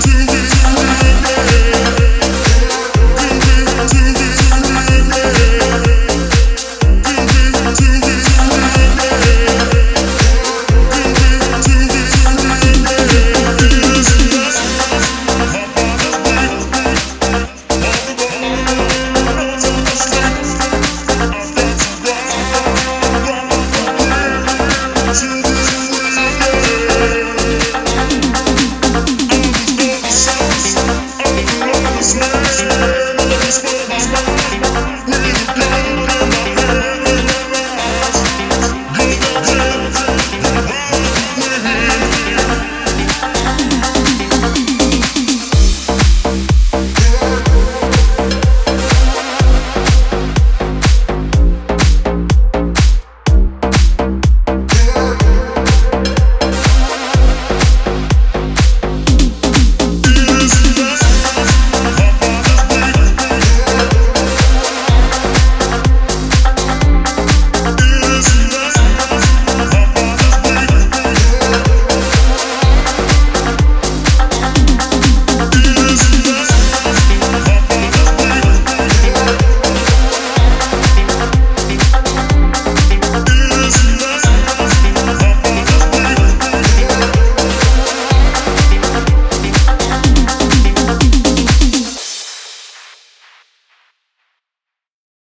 do